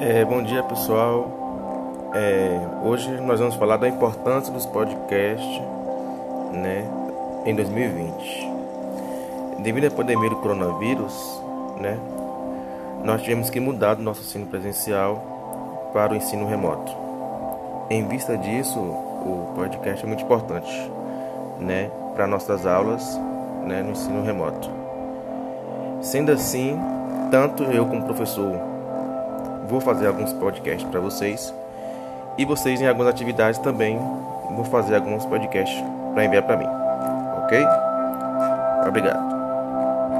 É, bom dia pessoal. É, hoje nós vamos falar da importância dos podcasts né, em 2020. Devido à pandemia do coronavírus, né, nós tivemos que mudar do nosso ensino presencial para o ensino remoto. Em vista disso, o podcast é muito importante né, para nossas aulas né, no ensino remoto. Sendo assim, tanto eu como professor vou fazer alguns podcasts para vocês. E vocês em algumas atividades também vou fazer alguns podcasts para enviar para mim. OK? Obrigado.